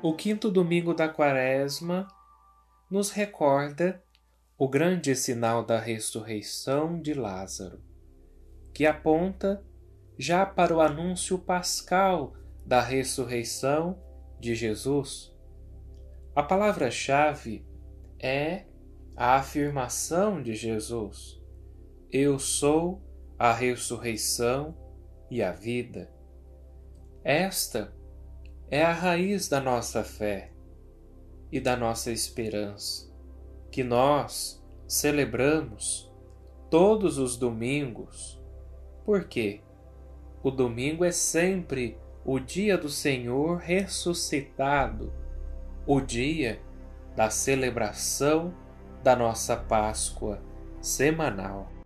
O quinto domingo da Quaresma nos recorda o grande sinal da ressurreição de Lázaro, que aponta já para o anúncio pascal da ressurreição de Jesus. A palavra-chave é a afirmação de Jesus: Eu sou a ressurreição e a vida. Esta é a raiz da nossa fé e da nossa esperança, que nós celebramos todos os domingos, porque o domingo é sempre o dia do Senhor ressuscitado, o dia da celebração da nossa Páscoa semanal.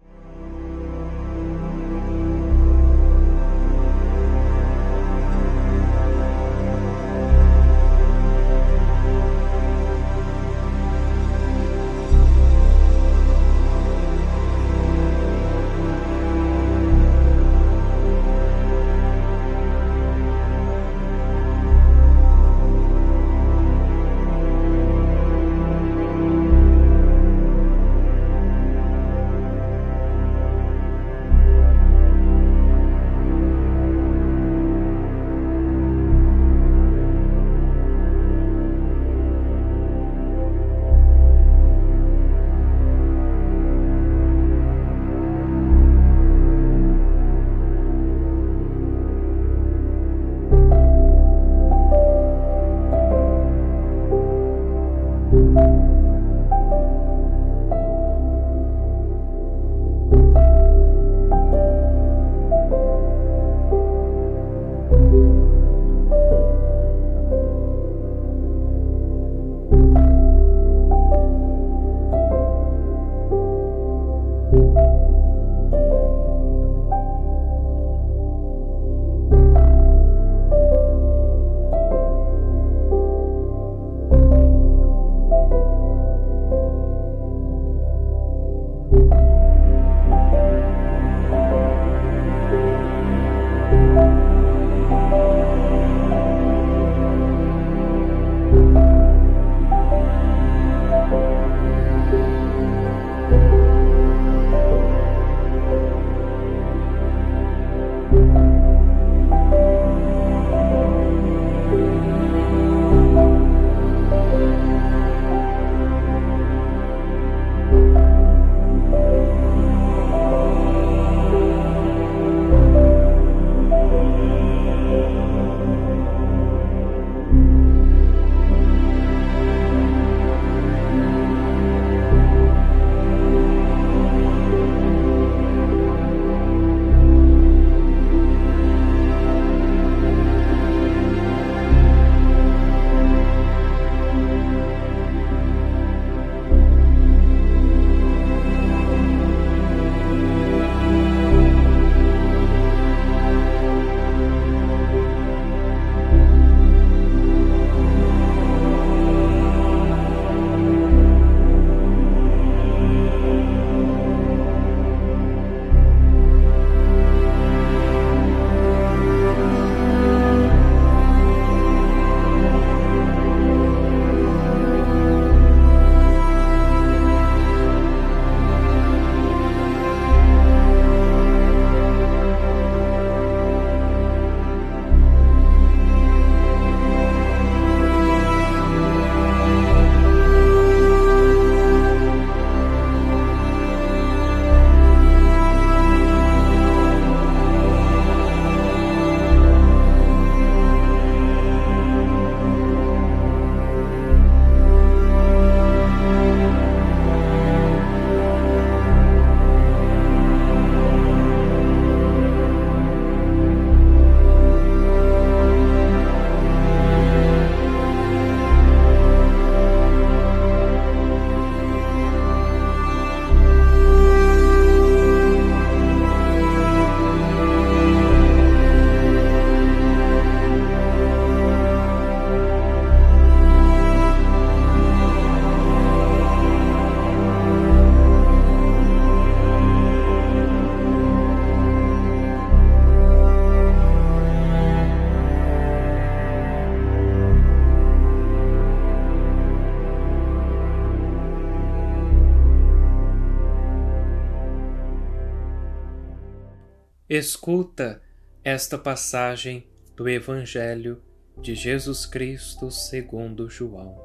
Escuta esta passagem do Evangelho de Jesus Cristo segundo João.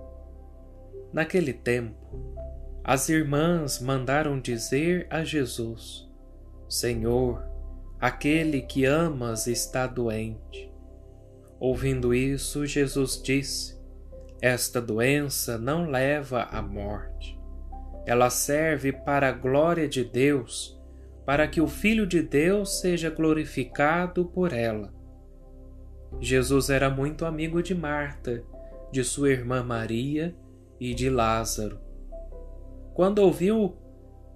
Naquele tempo, as irmãs mandaram dizer a Jesus: Senhor, aquele que amas está doente. Ouvindo isso, Jesus disse: Esta doença não leva à morte. Ela serve para a glória de Deus para que o Filho de Deus seja glorificado por ela. Jesus era muito amigo de Marta, de sua irmã Maria e de Lázaro. Quando ouviu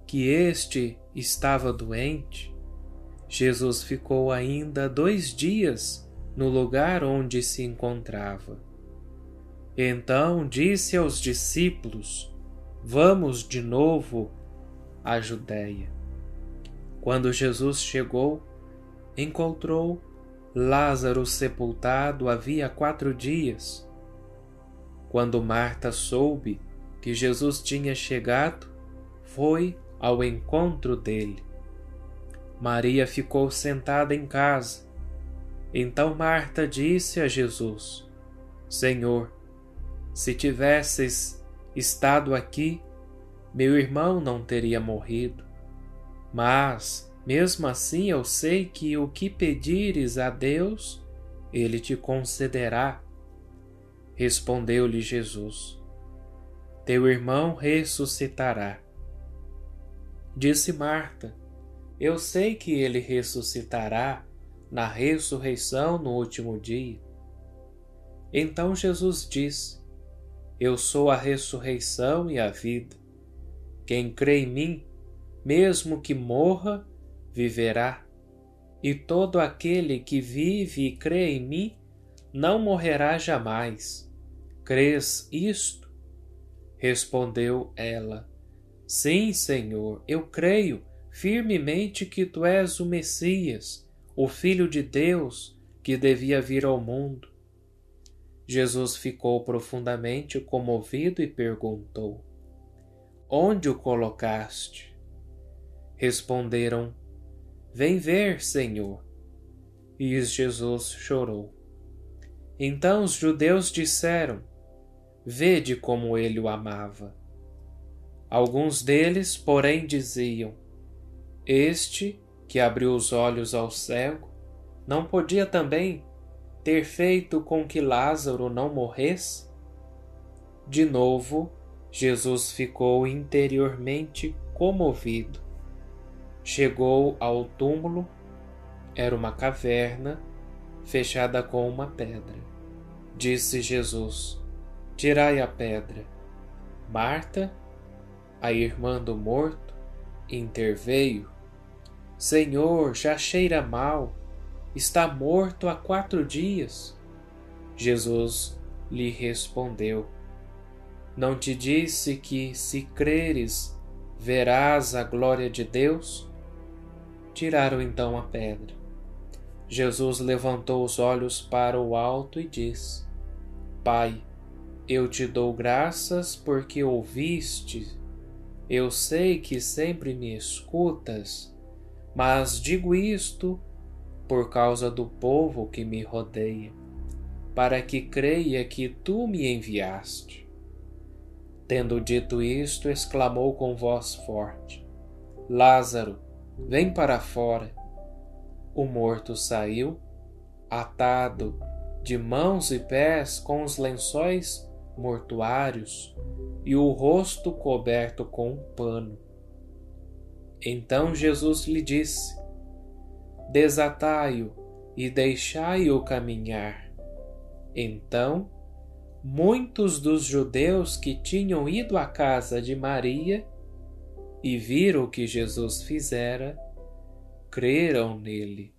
que este estava doente, Jesus ficou ainda dois dias no lugar onde se encontrava. Então disse aos discípulos: Vamos de novo à Judéia. Quando Jesus chegou, encontrou Lázaro sepultado havia quatro dias. Quando Marta soube que Jesus tinha chegado, foi ao encontro dele. Maria ficou sentada em casa. Então Marta disse a Jesus: Senhor, se tivesses estado aqui, meu irmão não teria morrido. Mas, mesmo assim, eu sei que o que pedires a Deus, ele te concederá. Respondeu-lhe Jesus: Teu irmão ressuscitará. Disse Marta: Eu sei que ele ressuscitará na ressurreição no último dia. Então Jesus disse: Eu sou a ressurreição e a vida. Quem crê em mim, mesmo que morra, viverá. E todo aquele que vive e crê em mim não morrerá jamais. Crês isto? Respondeu ela: Sim, Senhor, eu creio firmemente que tu és o Messias, o Filho de Deus, que devia vir ao mundo. Jesus ficou profundamente comovido e perguntou: Onde o colocaste? Responderam: Vem ver, Senhor. E Jesus chorou. Então os judeus disseram: Vede como ele o amava. Alguns deles, porém, diziam: Este, que abriu os olhos ao cego, não podia também ter feito com que Lázaro não morresse? De novo, Jesus ficou interiormente comovido Chegou ao túmulo, era uma caverna fechada com uma pedra. Disse Jesus: Tirai a pedra. Marta, a irmã do morto, interveio: Senhor, já cheira mal, está morto há quatro dias. Jesus lhe respondeu: Não te disse que, se creres, verás a glória de Deus? Tiraram então a pedra. Jesus levantou os olhos para o alto e disse: Pai, eu te dou graças porque ouviste. Eu sei que sempre me escutas, mas digo isto por causa do povo que me rodeia, para que creia que tu me enviaste. Tendo dito isto, exclamou com voz forte: Lázaro, Vem para fora. O morto saiu, atado de mãos e pés com os lençóis mortuários e o rosto coberto com um pano. Então Jesus lhe disse: Desatai-o e deixai-o caminhar. Então, muitos dos judeus que tinham ido à casa de Maria e viram o que Jesus fizera, creram nele.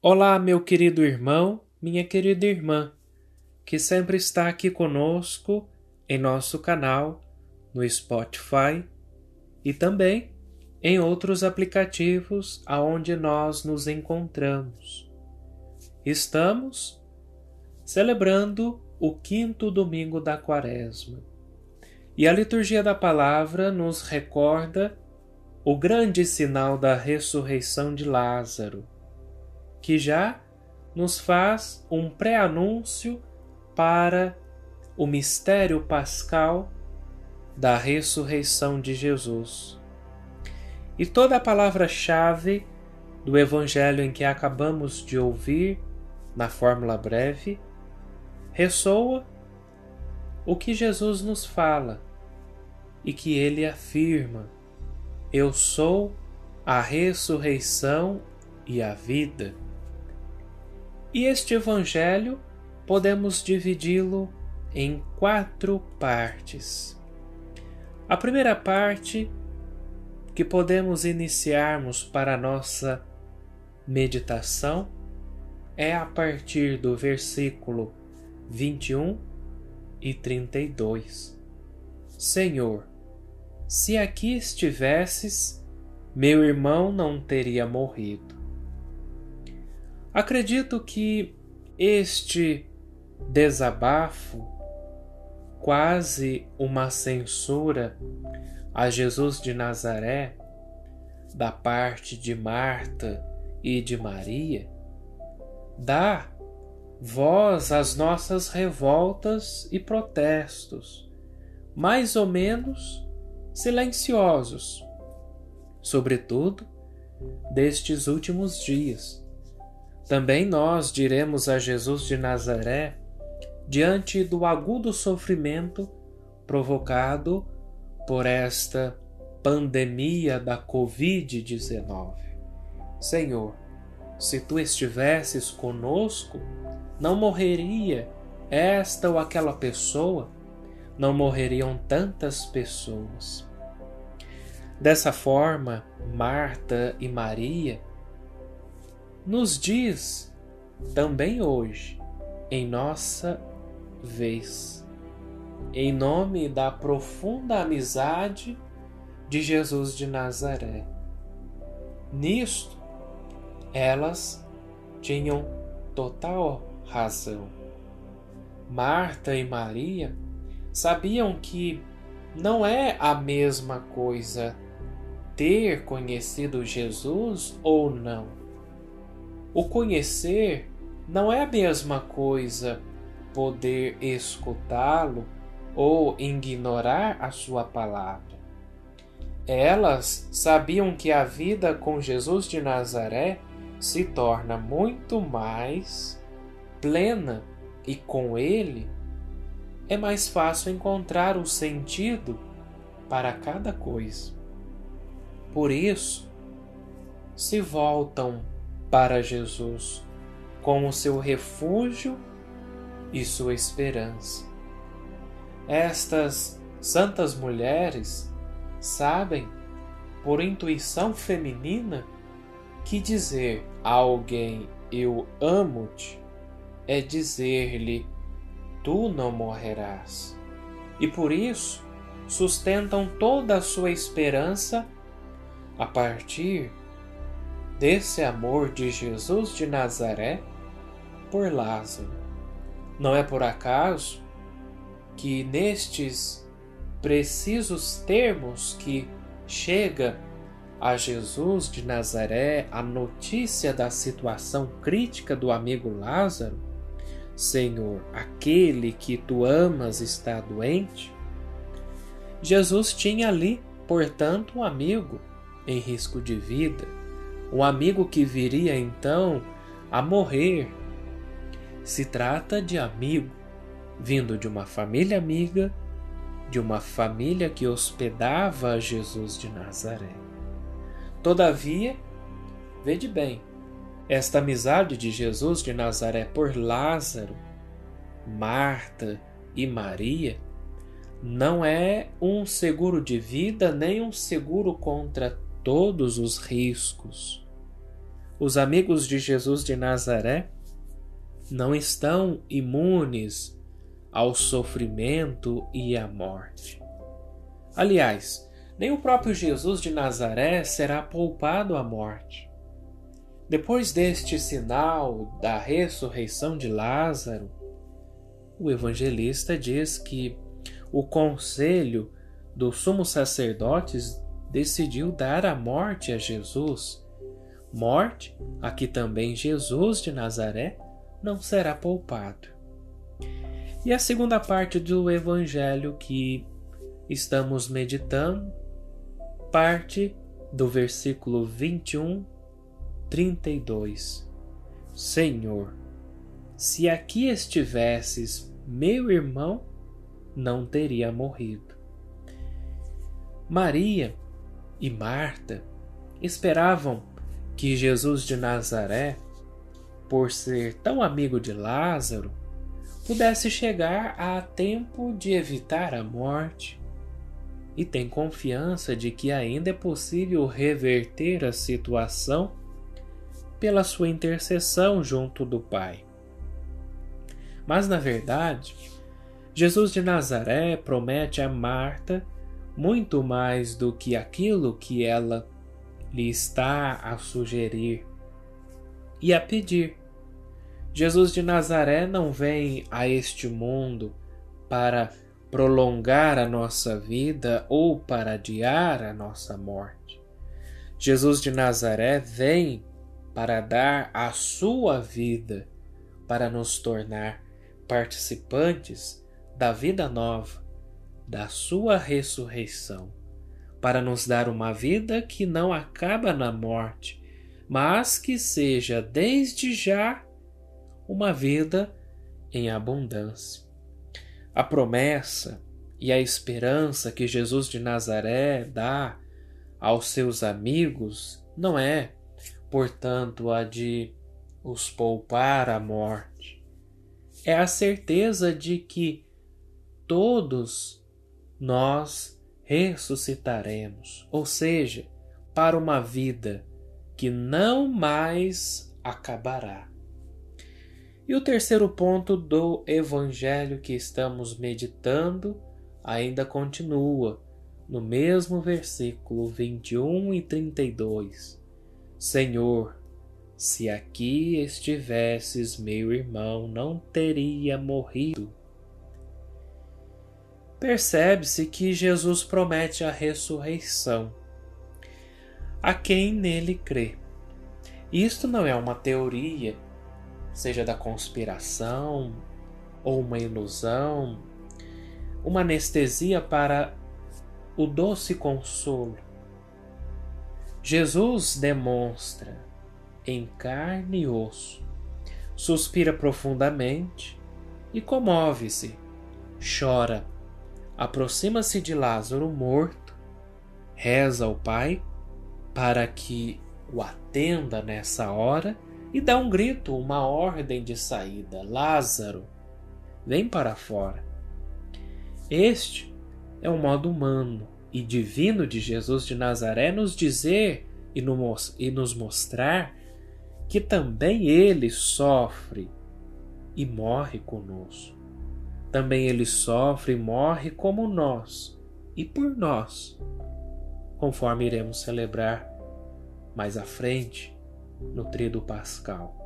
Olá, meu querido irmão, minha querida irmã, que sempre está aqui conosco em nosso canal no Spotify e também em outros aplicativos aonde nós nos encontramos. Estamos celebrando o quinto domingo da Quaresma. E a liturgia da palavra nos recorda o grande sinal da ressurreição de Lázaro que já nos faz um pré-anúncio para o mistério pascal da ressurreição de Jesus. E toda a palavra-chave do evangelho em que acabamos de ouvir, na fórmula breve, ressoa o que Jesus nos fala e que ele afirma: Eu sou a ressurreição e a vida. E este Evangelho podemos dividi-lo em quatro partes. A primeira parte que podemos iniciarmos para nossa meditação é a partir do versículo 21 e 32. Senhor, se aqui estivesses, meu irmão não teria morrido. Acredito que este desabafo, quase uma censura a Jesus de Nazaré, da parte de Marta e de Maria, dá voz às nossas revoltas e protestos, mais ou menos silenciosos, sobretudo destes últimos dias também nós diremos a Jesus de Nazaré, diante do agudo sofrimento provocado por esta pandemia da Covid-19: Senhor, se tu estivesses conosco, não morreria esta ou aquela pessoa, não morreriam tantas pessoas. Dessa forma, Marta e Maria nos diz também hoje, em nossa vez, em nome da profunda amizade de Jesus de Nazaré. Nisto, elas tinham total razão. Marta e Maria sabiam que não é a mesma coisa ter conhecido Jesus ou não. O conhecer não é a mesma coisa poder escutá-lo ou ignorar a sua palavra. Elas sabiam que a vida com Jesus de Nazaré se torna muito mais plena e com ele é mais fácil encontrar o sentido para cada coisa. Por isso, se voltam para Jesus como seu refúgio e sua esperança. Estas santas mulheres sabem, por intuição feminina, que dizer a alguém eu amo-te é dizer-lhe tu não morrerás. E por isso sustentam toda a sua esperança a partir desse amor de Jesus de Nazaré por Lázaro. Não é por acaso que nestes precisos termos que chega a Jesus de Nazaré a notícia da situação crítica do amigo Lázaro, Senhor, aquele que tu amas está doente. Jesus tinha ali, portanto, um amigo em risco de vida um amigo que viria então a morrer. Se trata de amigo, vindo de uma família amiga, de uma família que hospedava Jesus de Nazaré. Todavia, vede bem, esta amizade de Jesus de Nazaré por Lázaro, Marta e Maria não é um seguro de vida nem um seguro contra todos os riscos. os amigos de Jesus de Nazaré não estão imunes ao sofrimento e à morte. Aliás, nem o próprio Jesus de Nazaré será poupado à morte. Depois deste sinal da ressurreição de Lázaro, o evangelista diz que o conselho dos sumos sacerdotes decidiu dar a morte a Jesus. Morte a que também Jesus de Nazaré não será poupado. E a segunda parte do evangelho que estamos meditando parte do versículo 21, 32. Senhor, se aqui estivesses, meu irmão não teria morrido. Maria e Marta esperavam que Jesus de Nazaré, por ser tão amigo de Lázaro, pudesse chegar a tempo de evitar a morte. E tem confiança de que ainda é possível reverter a situação pela sua intercessão junto do Pai. Mas, na verdade, Jesus de Nazaré promete a Marta muito mais do que aquilo que ela lhe está a sugerir e a pedir. Jesus de Nazaré não vem a este mundo para prolongar a nossa vida ou para adiar a nossa morte. Jesus de Nazaré vem para dar a sua vida, para nos tornar participantes da vida nova da sua ressurreição, para nos dar uma vida que não acaba na morte, mas que seja desde já uma vida em abundância. A promessa e a esperança que Jesus de Nazaré dá aos seus amigos não é, portanto, a de os poupar à morte. É a certeza de que todos nós ressuscitaremos, ou seja, para uma vida que não mais acabará. E o terceiro ponto do evangelho que estamos meditando ainda continua no mesmo versículo 21 e 32. Senhor, se aqui estivesses, meu irmão não teria morrido percebe-se que Jesus promete a ressurreição a quem nele crê. Isto não é uma teoria, seja da conspiração ou uma ilusão, uma anestesia para o doce consolo. Jesus demonstra em carne e osso, suspira profundamente e comove-se, chora aproxima-se de Lázaro morto, reza ao Pai para que o atenda nessa hora e dá um grito, uma ordem de saída: Lázaro, vem para fora. Este é o modo humano e divino de Jesus de Nazaré nos dizer e nos mostrar que também ele sofre e morre conosco. Também ele sofre e morre como nós e por nós, conforme iremos celebrar mais à frente no Tríduo Pascal.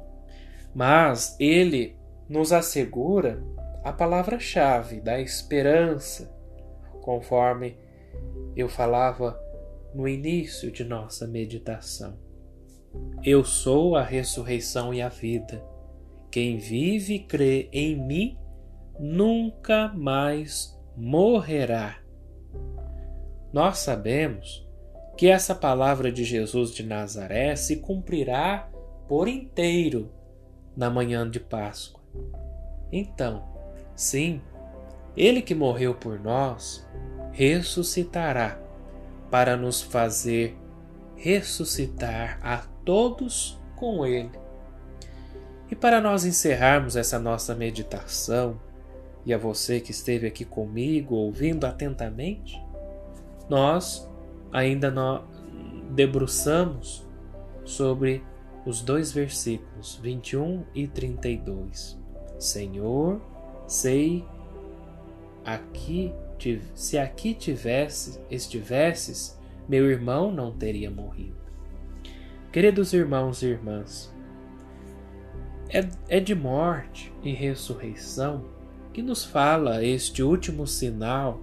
Mas ele nos assegura a palavra-chave da esperança, conforme eu falava no início de nossa meditação. Eu sou a ressurreição e a vida. Quem vive e crê em mim nunca mais morrerá. Nós sabemos que essa palavra de Jesus de Nazaré se cumprirá por inteiro na manhã de Páscoa. Então, sim, ele que morreu por nós ressuscitará para nos fazer ressuscitar a todos com ele. E para nós encerrarmos essa nossa meditação, e a você que esteve aqui comigo ouvindo atentamente, nós ainda não debruçamos sobre os dois versículos 21 e 32. Senhor, sei aqui se aqui tivesse, estivesses, meu irmão não teria morrido. Queridos irmãos e irmãs, é, é de morte e ressurreição que nos fala este último sinal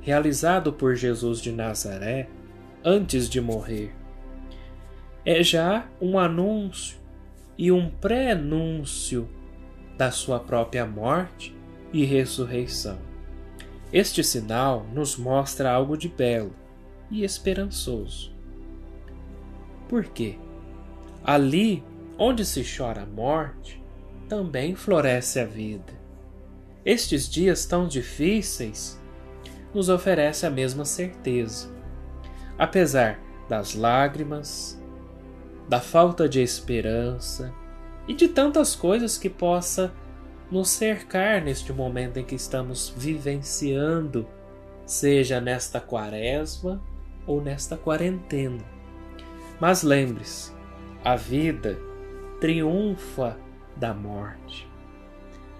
realizado por Jesus de Nazaré antes de morrer. É já um anúncio e um pré-anúncio da sua própria morte e ressurreição. Este sinal nos mostra algo de belo e esperançoso. Por quê? Ali onde se chora a morte, também floresce a vida. Estes dias tão difíceis nos oferece a mesma certeza. Apesar das lágrimas, da falta de esperança e de tantas coisas que possa nos cercar neste momento em que estamos vivenciando, seja nesta quaresma ou nesta quarentena. Mas lembre-se, a vida triunfa da morte.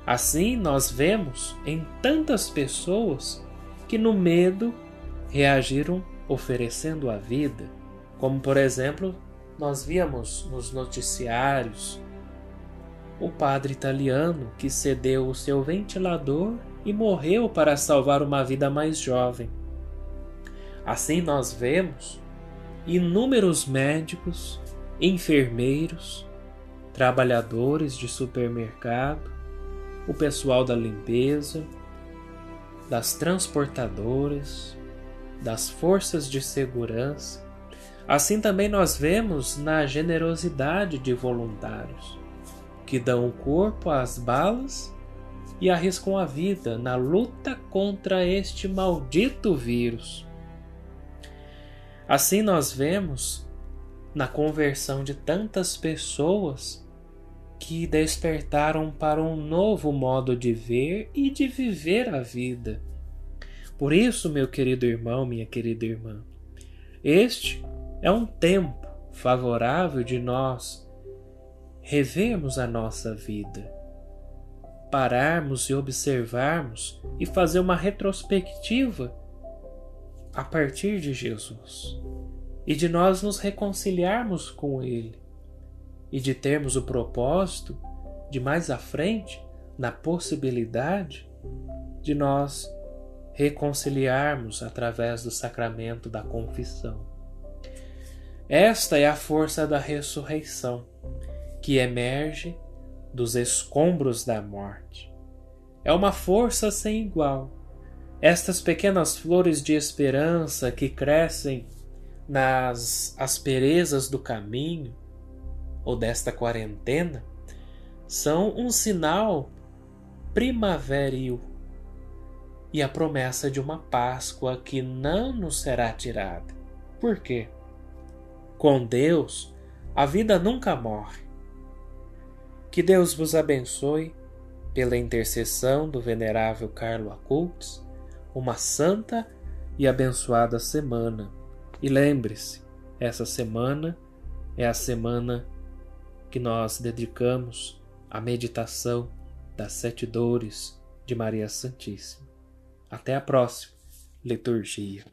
Assim nós vemos em tantas pessoas que no medo reagiram oferecendo a vida, como por exemplo, nós víamos nos noticiários o padre italiano que cedeu o seu ventilador e morreu para salvar uma vida mais jovem. Assim nós vemos inúmeros médicos, enfermeiros, trabalhadores de supermercado, o pessoal da limpeza, das transportadoras, das forças de segurança. Assim também nós vemos na generosidade de voluntários que dão o corpo às balas e arriscam a vida na luta contra este maldito vírus. Assim nós vemos na conversão de tantas pessoas que despertaram para um novo modo de ver e de viver a vida. Por isso, meu querido irmão, minha querida irmã, este é um tempo favorável de nós revermos a nossa vida, pararmos e observarmos e fazer uma retrospectiva a partir de Jesus e de nós nos reconciliarmos com Ele e de termos o propósito de mais à frente, na possibilidade de nós reconciliarmos através do sacramento da confissão. Esta é a força da ressurreição que emerge dos escombros da morte. É uma força sem igual. Estas pequenas flores de esperança que crescem nas asperezas do caminho ou desta quarentena são um sinal primaveril e a promessa de uma Páscoa que não nos será tirada. Por quê? Com Deus, a vida nunca morre. Que Deus vos abençoe, pela intercessão do venerável Carlo Acultes, uma santa e abençoada semana. E lembre-se, essa semana é a semana que nós dedicamos à meditação das sete dores de Maria Santíssima. Até a próxima liturgia.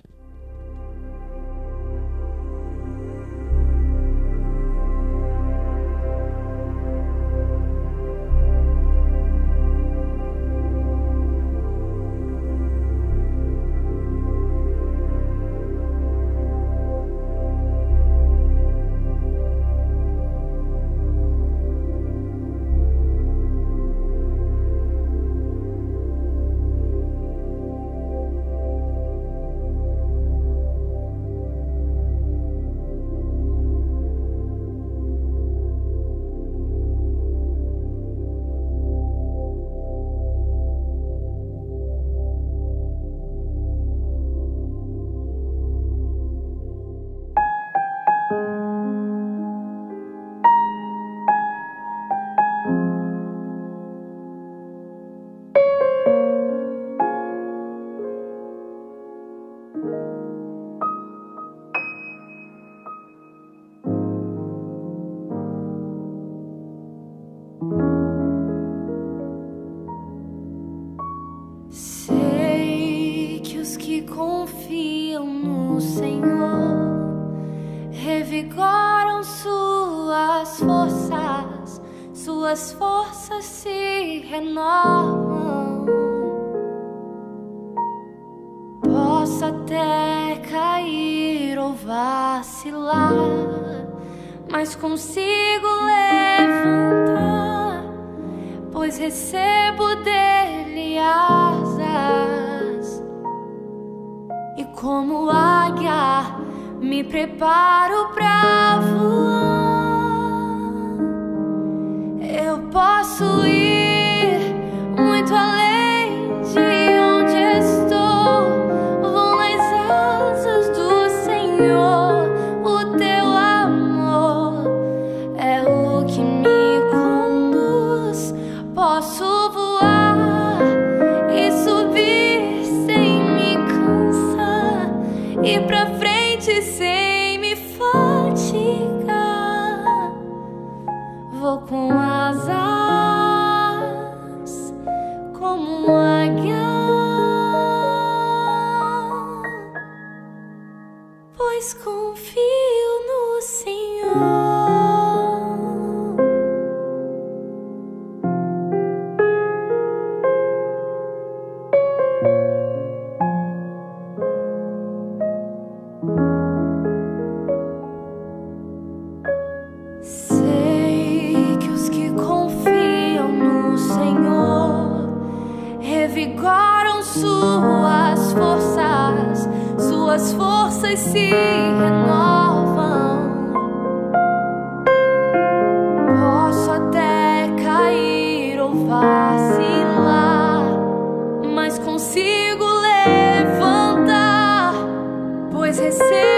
say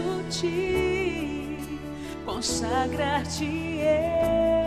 peço-te, consagrar-te.